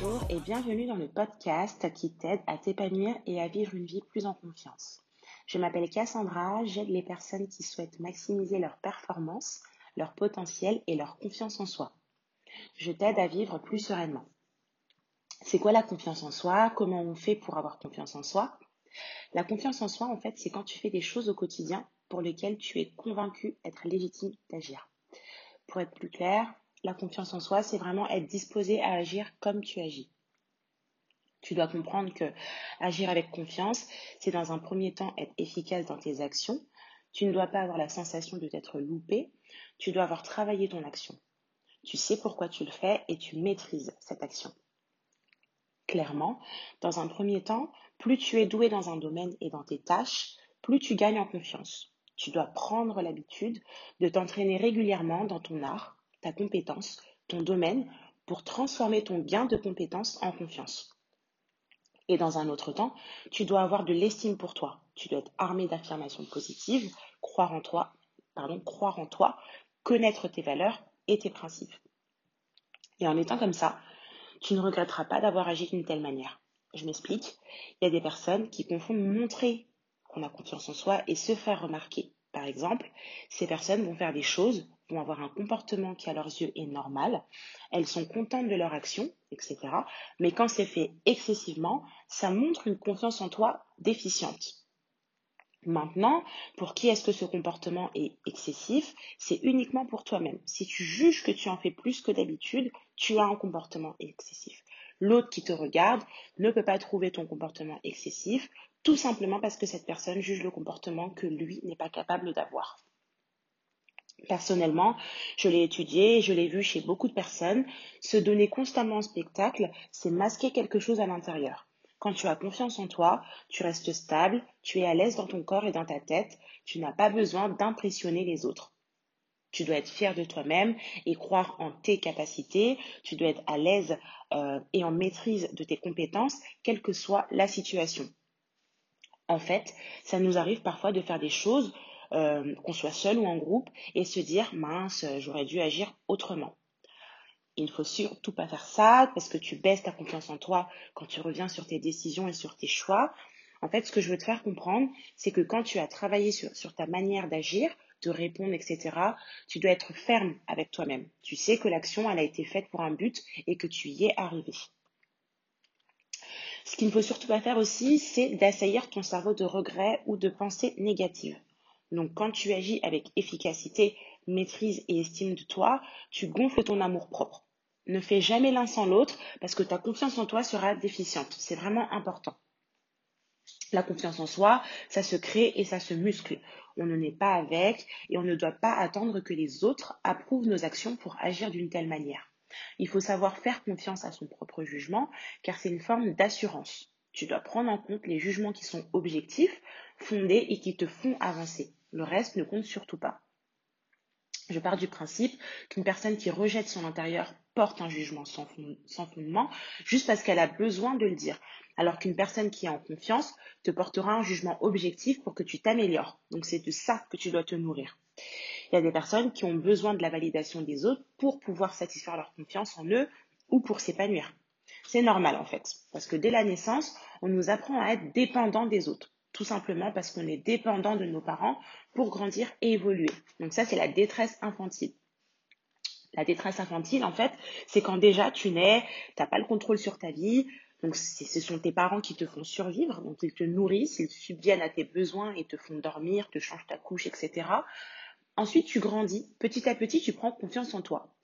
Bonjour et bienvenue dans le podcast qui t'aide à t'épanouir et à vivre une vie plus en confiance. Je m'appelle Cassandra, j'aide les personnes qui souhaitent maximiser leur performance, leur potentiel et leur confiance en soi. Je t'aide à vivre plus sereinement. C'est quoi la confiance en soi? Comment on fait pour avoir confiance en soi? La confiance en soi, en fait, c'est quand tu fais des choses au quotidien pour lesquelles tu es convaincu être légitime d'agir. Pour être plus clair, la confiance en soi, c'est vraiment être disposé à agir comme tu agis. Tu dois comprendre que agir avec confiance, c'est dans un premier temps être efficace dans tes actions. Tu ne dois pas avoir la sensation de t'être loupé. Tu dois avoir travaillé ton action. Tu sais pourquoi tu le fais et tu maîtrises cette action. Clairement, dans un premier temps, plus tu es doué dans un domaine et dans tes tâches, plus tu gagnes en confiance. Tu dois prendre l'habitude de t'entraîner régulièrement dans ton art, ta compétence, ton domaine, pour transformer ton gain de compétence en confiance. Et dans un autre temps, tu dois avoir de l'estime pour toi. Tu dois être armé d'affirmations positives, croire en toi, pardon, croire en toi, connaître tes valeurs et tes principes. Et en étant comme ça, tu ne regretteras pas d'avoir agi d'une telle manière. Je m'explique. Il y a des personnes qui confondent montrer qu'on a confiance en soi et se faire remarquer. Par exemple, ces personnes vont faire des choses, vont avoir un comportement qui à leurs yeux est normal, elles sont contentes de leur action, etc. Mais quand c'est fait excessivement, ça montre une confiance en toi déficiente. Maintenant, pour qui est-ce que ce comportement est excessif C'est uniquement pour toi-même. Si tu juges que tu en fais plus que d'habitude, tu as un comportement excessif. L'autre qui te regarde ne peut pas trouver ton comportement excessif, tout simplement parce que cette personne juge le comportement que lui n'est pas capable d'avoir. Personnellement, je l'ai étudié, je l'ai vu chez beaucoup de personnes, se donner constamment en spectacle, c'est masquer quelque chose à l'intérieur. Quand tu as confiance en toi, tu restes stable, tu es à l'aise dans ton corps et dans ta tête, tu n'as pas besoin d'impressionner les autres. Tu dois être fier de toi-même et croire en tes capacités. Tu dois être à l'aise euh, et en maîtrise de tes compétences, quelle que soit la situation. En fait, ça nous arrive parfois de faire des choses, euh, qu'on soit seul ou en groupe, et se dire mince, j'aurais dû agir autrement. Il ne faut surtout pas faire ça parce que tu baisses ta confiance en toi quand tu reviens sur tes décisions et sur tes choix. En fait, ce que je veux te faire comprendre, c'est que quand tu as travaillé sur, ta manière d'agir, de répondre, etc., tu dois être ferme avec toi-même. Tu sais que l'action, a été faite pour un but et que tu y es arrivé. Ce qu'il ne faut surtout pas faire aussi, c'est d'assaillir ton cerveau de regrets ou de pensées négatives. Donc quand tu agis avec efficacité, maîtrise et estime de toi, tu gonfles ton amour propre. Ne fais jamais l'un sans l'autre parce que ta confiance en toi sera déficiente. C'est vraiment important. La confiance en soi, ça se crée et ça se muscle. On ne naît pas avec et on ne doit pas attendre que les autres approuvent nos actions pour agir d'une telle manière. Il faut savoir faire confiance à son propre jugement car c'est une forme d'assurance. Tu dois prendre en compte les jugements qui sont objectifs, fondés et qui te font avancer. Le reste ne compte surtout pas. Je pars du principe qu'une personne qui rejette son intérieur porte un jugement sans, fondement juste parce qu'elle a besoin de le dire. Alors qu'une personne qui est en confiance te portera un jugement objectif pour que tu t'améliores. Donc c'est de ça que tu dois te nourrir. Il y a des personnes qui ont besoin de la validation des autres pour pouvoir satisfaire leur confiance en eux ou pour s'épanouir. C'est normal en fait, parce que dès la naissance, on nous apprend à être dépendant des autres tout simplement parce qu'on est dépendant de nos parents pour grandir et évoluer. Donc ça, c'est la détresse infantile. La détresse infantile, en fait, c'est quand déjà tu nais, tu n'as pas le contrôle sur ta vie, donc ce sont tes parents qui te font survivre, donc ils te nourrissent, ils subviennent à tes besoins et te font dormir, te changent ta couche, etc. Ensuite, tu grandis. Petit à petit, tu prends confiance en toi.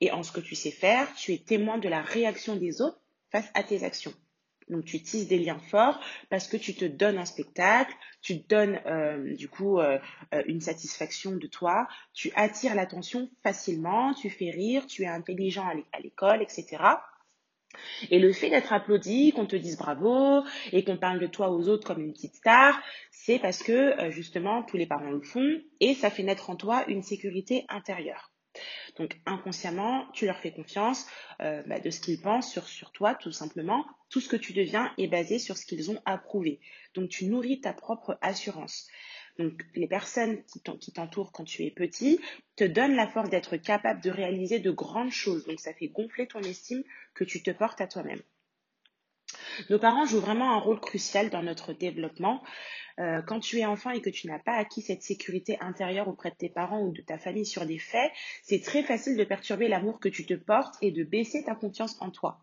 Et en ce que tu sais faire, tu es témoin de la réaction des autres face à tes actions. Donc tu tisses des liens forts parce que tu te donnes un spectacle, tu te donnes euh, du coup euh, euh, une satisfaction de toi, tu attires l'attention facilement, tu fais rire, tu es intelligent à l'école, etc. Et le fait d'être applaudi, qu'on te dise bravo et qu'on parle de toi aux autres comme une petite star, c'est parce que justement tous les parents le font et ça fait naître en toi une sécurité intérieure. Donc inconsciemment, tu leur fais confiance euh, bah, de ce qu'ils pensent sur, sur toi, tout simplement. Tout ce que tu deviens est basé sur ce qu'ils ont approuvé. Donc tu nourris ta propre assurance. Donc les personnes qui t'entourent quand tu es petit te donnent la force d'être capable de réaliser de grandes choses. Donc ça fait gonfler ton estime que tu te portes à toi-même. Nos parents jouent vraiment un rôle crucial dans notre développement. Euh, quand tu es enfant et que tu n'as pas acquis cette sécurité intérieure auprès de tes parents ou de ta famille sur des faits, c'est très facile de perturber l'amour que tu te portes et de baisser ta confiance en toi.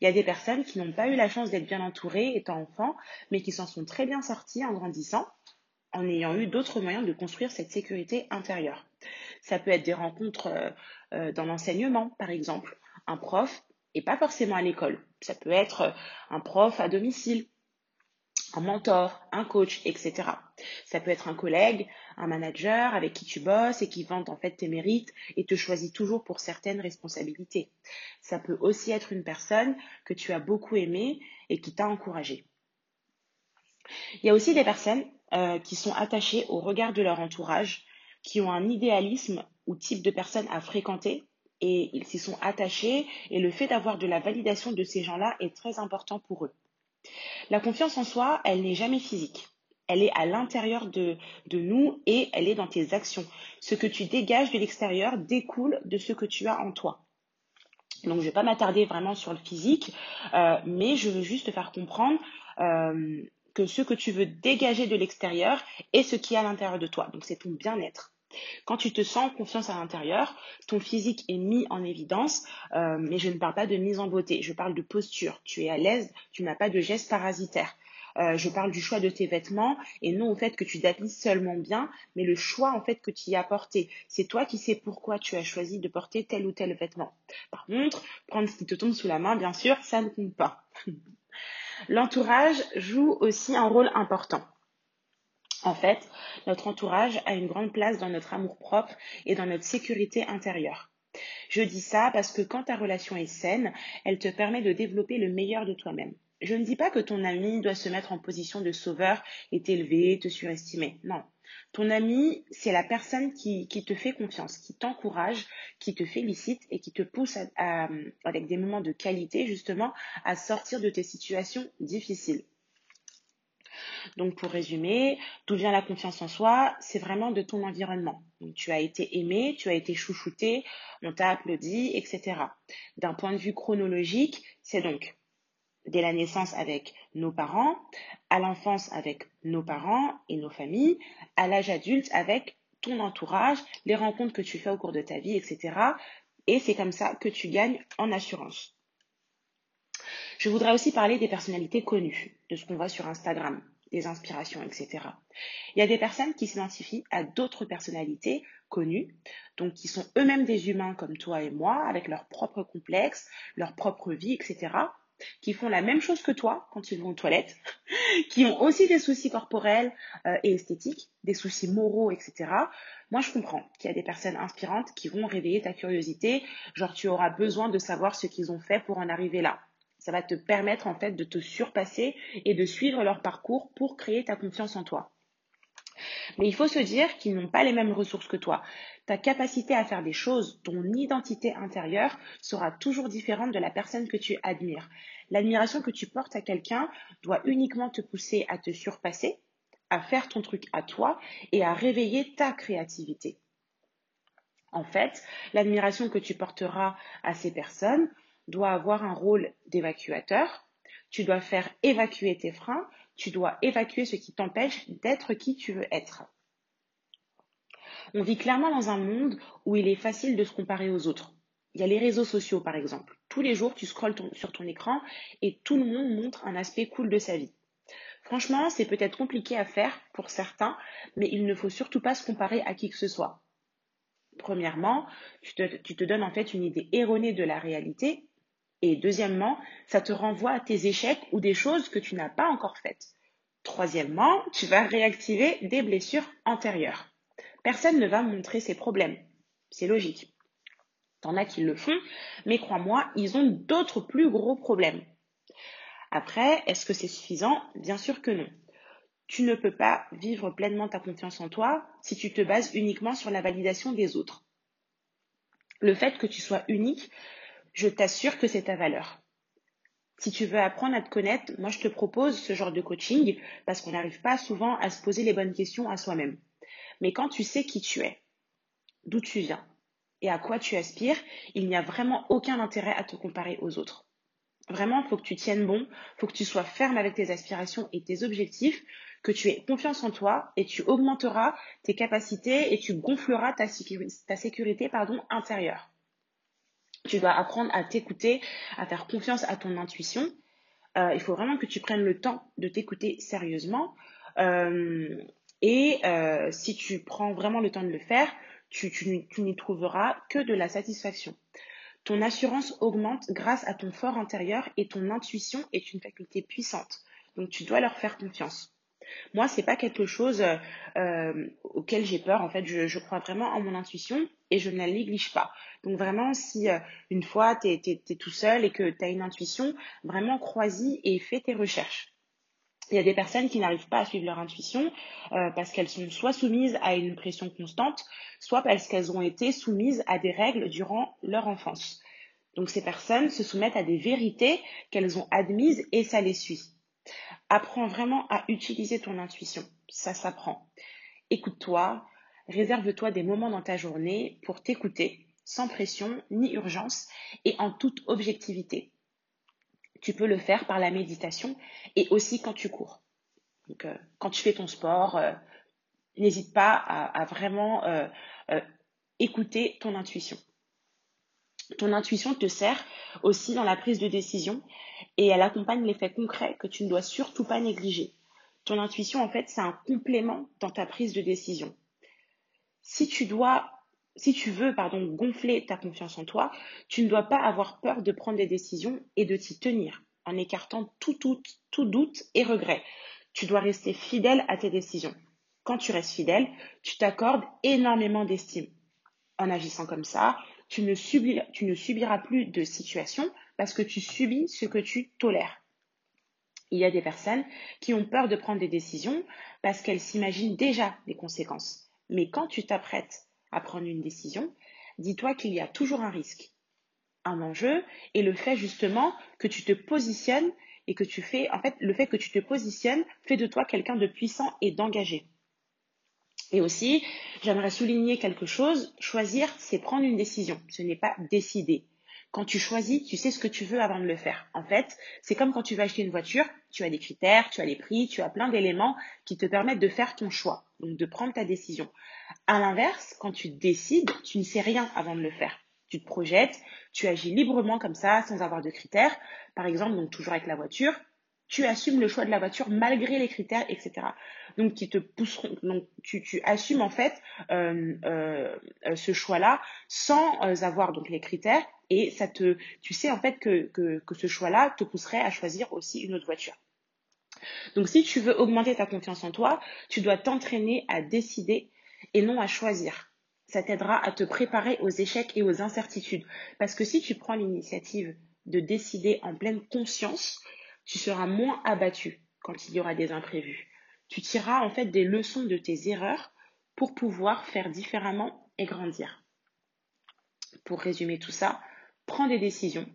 Il y a des personnes qui n'ont pas eu la chance d'être bien entourées étant enfants, mais qui s'en sont très bien sorties en grandissant, en ayant eu d'autres moyens de construire cette sécurité intérieure. Ça peut être des rencontres euh, euh, dans l'enseignement, par exemple. Un prof, pas forcément à l'école. Ça peut être un prof à domicile, un mentor, un coach, etc. Ça peut être un collègue, un manager avec qui tu bosses et qui vante en fait tes mérites et te choisit toujours pour certaines responsabilités. Ça peut aussi être une personne que tu as beaucoup aimée et qui t'a encouragé. Il y a aussi des personnes euh, qui sont attachées au regard de leur entourage, qui ont un idéalisme ou type de personne à fréquenter et ils s'y sont attachés et le fait d'avoir de la validation de ces gens-là est très important pour eux. La confiance en soi, elle n'est jamais physique. Elle est à l'intérieur de, nous et elle est dans tes actions. Ce que tu dégages de l'extérieur découle de ce que tu as en toi. Donc je ne vais pas m'attarder vraiment sur le physique, euh, mais je veux juste te faire comprendre euh, que ce que tu veux dégager de l'extérieur est ce qui est à l'intérieur de toi. Donc c'est ton bien-être. Quand tu te sens confiance à l'intérieur, ton physique est mis en évidence, euh, mais je ne parle pas de mise en beauté, je parle de posture. Tu es à l'aise, tu n'as pas de gestes parasitaires. Euh, je parle du choix de tes vêtements et non au fait que tu t'habilles seulement bien, mais le choix en fait que tu y as porté. C'est toi qui sais pourquoi tu as choisi de porter tel ou tel vêtement. Par contre, prendre ce qui te tombe sous la main, bien sûr, ça ne compte pas. L'entourage joue aussi un rôle important. En fait, notre entourage a une grande place dans notre amour-propre et dans notre sécurité intérieure. Je dis ça parce que quand ta relation est saine, elle te permet de développer le meilleur de toi-même. Je ne dis pas que ton ami doit se mettre en position de sauveur et t'élever, te surestimer. Non. Ton ami, c'est la personne qui, te fait confiance, qui t'encourage, qui te félicite et qui te pousse avec des moments de qualité, justement, à sortir de tes situations difficiles. Donc pour résumer, d'où vient la confiance en soi C'est vraiment de ton environnement. Tu as été aimé, tu as été chouchouté, on t'a applaudi, etc. D'un point de vue chronologique, c'est donc dès la naissance avec nos parents, à l'enfance avec nos parents et nos familles, à l'âge adulte avec ton entourage, les rencontres que tu fais au cours de ta vie, etc. Et c'est comme ça que tu gagnes en assurance. Je voudrais aussi parler des personnalités connues, de ce qu'on voit sur Instagram des inspirations, etc. Il y a des personnes qui s'identifient à d'autres personnalités connues, donc qui sont eux-mêmes des humains comme toi et moi, avec leurs propres complexes, leur propre vie, etc., qui font la même chose que toi quand ils vont aux toilettes, qui ont aussi des soucis corporels euh, et esthétiques, des soucis moraux, etc. Moi, je comprends qu'il y a des personnes inspirantes qui vont réveiller ta curiosité, genre tu auras besoin de savoir ce qu'ils ont fait pour en arriver là. Ça va te permettre en fait de te surpasser et de suivre leur parcours pour créer ta confiance en toi. Mais il faut se dire qu'ils n'ont pas les mêmes ressources que toi. Ta capacité à faire des choses, ton identité intérieure sera toujours différente de la personne que tu admires. L'admiration que tu portes à quelqu'un doit uniquement te pousser à te surpasser, à faire ton truc à toi et à réveiller ta créativité. En fait, l'admiration que tu porteras à ces personnes dois avoir un rôle d'évacuateur. Tu dois faire évacuer tes freins. Tu dois évacuer ce qui t'empêche d'être qui tu veux être. On vit clairement dans un monde où il est facile de se comparer aux autres. Il y a les réseaux sociaux, par exemple. Tous les jours, tu scrolles sur ton écran et tout le monde montre un aspect cool de sa vie. Franchement, c'est peut-être compliqué à faire pour certains, mais il ne faut surtout pas se comparer à qui que ce soit. Premièrement, tu te donnes en fait une idée erronée de la réalité et deuxièmement, ça te renvoie à tes échecs ou des choses que tu n'as pas encore faites. Troisièmement, tu vas réactiver des blessures antérieures. Personne ne va montrer ses problèmes. C'est logique. T'en as qui le font, mais crois-moi, ils ont d'autres plus gros problèmes. Après, est-ce que c'est suffisant? Bien sûr que non. Tu ne peux pas vivre pleinement ta confiance en toi si tu te bases uniquement sur la validation des autres. Le fait que tu sois unique, je t'assure que c'est ta valeur. Si tu veux apprendre à te connaître, moi je te propose ce genre de coaching parce qu'on n'arrive pas souvent à se poser les bonnes questions à soi-même. Mais quand tu sais qui tu es, d'où tu viens et à quoi tu aspires, il n'y a vraiment aucun intérêt à te comparer aux autres. Vraiment, il faut que tu tiennes bon, il faut que tu sois ferme avec tes aspirations et tes objectifs, que tu aies confiance en toi et tu augmenteras tes capacités et tu gonfleras ta, sécurité intérieure. Tu dois apprendre à t'écouter, à faire confiance à ton intuition. Euh, il faut vraiment que tu prennes le temps de t'écouter sérieusement. Euh, et euh, si tu prends vraiment le temps de le faire, tu, tu n'y trouveras que de la satisfaction. Ton assurance augmente grâce à ton fort intérieur et ton intuition est une faculté puissante. Donc tu dois leur faire confiance. Moi, c'est pas quelque chose euh, auquel j'ai peur. En fait, je, crois vraiment en mon intuition et je ne la néglige pas. Donc vraiment, si euh, une fois tu es, tout seul et que tu as une intuition, vraiment crois-y et fais tes recherches. Il y a des personnes qui n'arrivent pas à suivre leur intuition euh, parce qu'elles sont soit soumises à une pression constante, soit parce qu'elles ont été soumises à des règles durant leur enfance. Donc ces personnes se soumettent à des vérités qu'elles ont admises et ça les suit. Apprends vraiment à utiliser ton intuition. Ça s'apprend. Écoute-toi, réserve-toi des moments dans ta journée pour t'écouter, sans pression ni urgence et en toute objectivité. Tu peux le faire par la méditation et aussi quand tu cours. Donc, euh, quand tu fais ton sport, euh, n'hésite pas à, vraiment euh, écouter ton intuition. Ton intuition te sert aussi dans la prise de décision et elle accompagne l'effet concret que tu ne dois surtout pas négliger. Ton intuition, en fait, c'est un complément dans ta prise de décision. Si tu dois, si tu veux, pardon, gonfler ta confiance en toi, tu ne dois pas avoir peur de prendre des décisions et de t'y tenir en écartant tout doute et regret. Tu dois rester fidèle à tes décisions. Quand tu restes fidèle, tu t'accordes énormément d'estime. En agissant comme ça, tu ne, subiras, plus de situations parce que tu subis ce que tu tolères. Il y a des personnes qui ont peur de prendre des décisions parce qu'elles s'imaginent déjà les conséquences. Mais quand tu t'apprêtes à prendre une décision, dis-toi qu'il y a toujours un risque, un enjeu, et le fait justement que tu te positionnes et que tu fais, en fait, le fait que tu te positionnes fait de toi quelqu'un de puissant et d'engagé. Et aussi, j'aimerais souligner quelque chose, choisir, c'est prendre une décision, ce n'est pas décider. Quand tu choisis, tu sais ce que tu veux avant de le faire. En fait, c'est comme quand tu vas acheter une voiture, tu as des critères, tu as les prix, tu as plein d'éléments qui te permettent de faire ton choix, donc de prendre ta décision. À l'inverse, quand tu décides, tu ne sais rien avant de le faire. Tu te projettes, tu agis librement comme ça, sans avoir de critères. Par exemple, donc toujours avec la voiture, tu assumes le choix de la voiture malgré les critères, etc. Donc, qui te pousseront. Donc, tu, assumes en fait euh, euh, ce choix-là sans euh, avoir donc les critères et ça te, tu sais en fait que, que, que ce choix-là te pousserait à choisir aussi une autre voiture. Donc, si tu veux augmenter ta confiance en toi, tu dois t'entraîner à décider et non à choisir. Ça t'aidera à te préparer aux échecs et aux incertitudes. Parce que si tu prends l'initiative de décider en pleine conscience, tu seras moins abattu quand il y aura des imprévus. Tu tireras en fait des leçons de tes erreurs pour pouvoir faire différemment et grandir. Pour résumer tout ça, prends des décisions,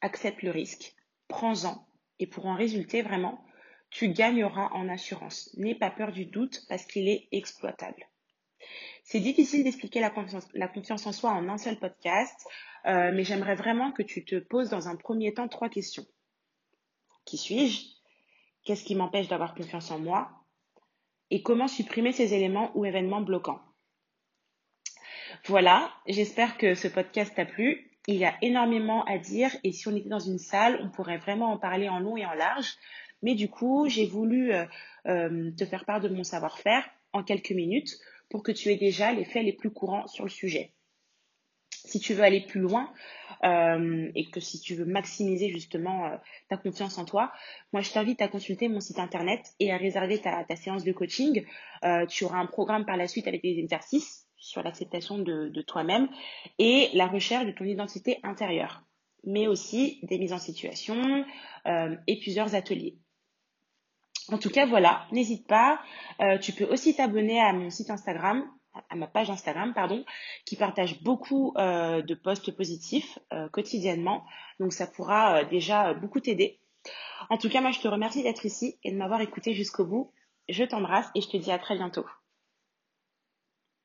accepte le risque, prends-en et pour en résulter vraiment, tu gagneras en assurance. N'aie pas peur du doute parce qu'il est exploitable. C'est difficile d'expliquer la confiance, en soi en un seul podcast, euh, mais j'aimerais vraiment que tu te poses dans un premier temps trois questions. Qui suis-je? Qu'est-ce qui m'empêche d'avoir confiance en moi Et comment supprimer ces éléments ou événements bloquants Voilà, j'espère que ce podcast t'a plu. Il y a énormément à dire et si on était dans une salle, on pourrait vraiment en parler en long et en large. Mais du coup, j'ai voulu euh, euh, te faire part de mon savoir-faire en quelques minutes pour que tu aies déjà les faits les plus courants sur le sujet. Si tu veux aller plus loin euh, et que si tu veux maximiser justement euh, ta confiance en toi, moi je t'invite à consulter mon site internet et à réserver ta, séance de coaching. Euh, tu auras un programme par la suite avec des exercices sur l'acceptation de, de toi-même et la recherche de ton identité intérieure, mais aussi des mises en situation et plusieurs ateliers. En tout cas, voilà, n'hésite pas. tu peux aussi t'abonner à mon site Instagram à ma page Instagram, pardon, qui partage beaucoup euh, de posts positifs euh, quotidiennement. Donc ça pourra déjà beaucoup t'aider. En tout cas, moi je te remercie d'être ici et de m'avoir écouté jusqu'au bout. Je t'embrasse et je te dis à très bientôt.